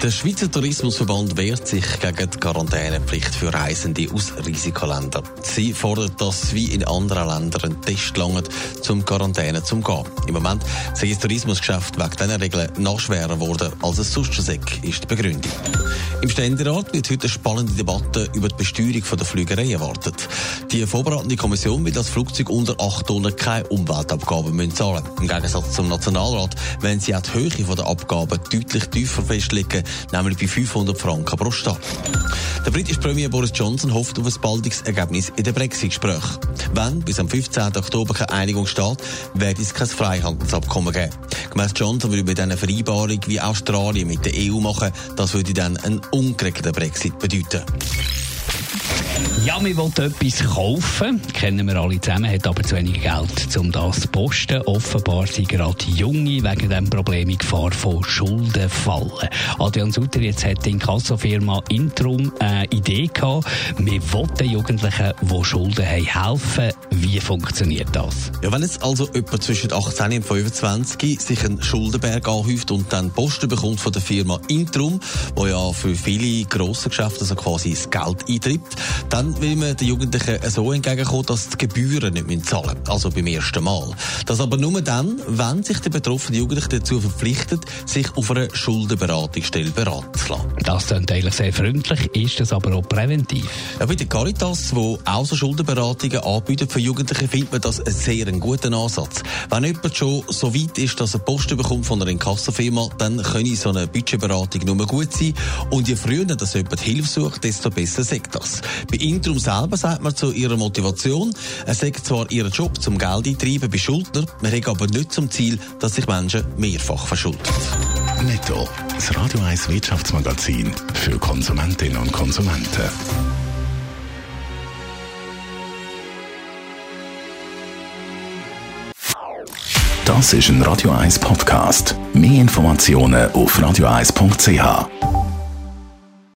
Der Schweizer Tourismusverband wehrt sich gegen die Quarantänepflicht für Reisende aus Risikoländern. Sie fordert, dass wie in anderen Ländern ein Test langt, zum Quarantäne zu gehen. Im Moment sei das Tourismusgeschäft wegen dieser Regeln noch schwerer geworden, als es sonst sei, ist die Begründung. Im Ständerat wird heute eine spannende Debatte über die Besteuerung der Flügerei erwartet. Die vorbereitende Kommission will, dass Flugzeuge unter 8 Tonnen keine Umweltabgaben müssen zahlen Im Gegensatz zum Nationalrat, wenn sie auch die Höhe der Abgaben deutlich tiefer festlegen, nämlich bei 500 Franken pro Stadt. Der britische Premier Boris Johnson hofft auf ein baldiges Ergebnis in den Brexit-Gesprächen. Wenn bis am 15. Oktober keine Einigung steht, wird es kein Freihandelsabkommen geben. Gemäss Johnson würde bei dieser Vereinbarung wie Australien mit der EU machen, das würde dann einen ungeregelten Brexit bedeuten. Ja, wir wollen etwas kaufen, kennen wir alle zusammen, hat aber zu wenig Geld, um das zu posten. Offenbar sind gerade Junge wegen diesem Problem in Gefahr von Schulden fallen. Adrian Sutter, jetzt hat die Inkassofirma Intrum eine Idee gehabt. Wir wollen Jugendlichen, die Schulden haben, helfen. Wie funktioniert das? Ja, wenn jetzt also jemand zwischen 18 und 25 sich einen Schuldenberg anhäuft und dann Posten bekommt von der Firma Intrum, wo ja für viele grosse Geschäfte also quasi das Geld eintreibt, dann will man den Jugendlichen so entgegenkommen, dass die Gebühren nicht zahlen müssen. Also beim ersten Mal. Das aber nur dann, wenn sich der betroffene Jugendliche dazu verpflichtet, sich auf einer Schuldenberatungsstelle beraten zu lassen. Das klingt eigentlich sehr freundlich, ist das aber auch präventiv? Ja, bei der Caritas, wo auch so Schuldenberatungen anbietet für Jugendliche, findet man das einen sehr guten Ansatz. Wenn jemand schon so weit ist, dass er Posten bekommt von einer Inkassofirma, dann könne so eine Budgetberatung nur gut sein. Und je früher dass jemand Hilfe sucht, desto besser sagt das. Bei Intrum selber sagt man zu ihrer Motivation, es sagt zwar ihren Job zum Geld eintreiben bei Schuldner, man hat aber nicht zum Ziel, dass sich Menschen mehrfach verschulden. Netto. Das Radio 1 Wirtschaftsmagazin für Konsumentinnen und Konsumenten. Das ist ein Radio 1 Podcast. Mehr Informationen auf radio1.ch.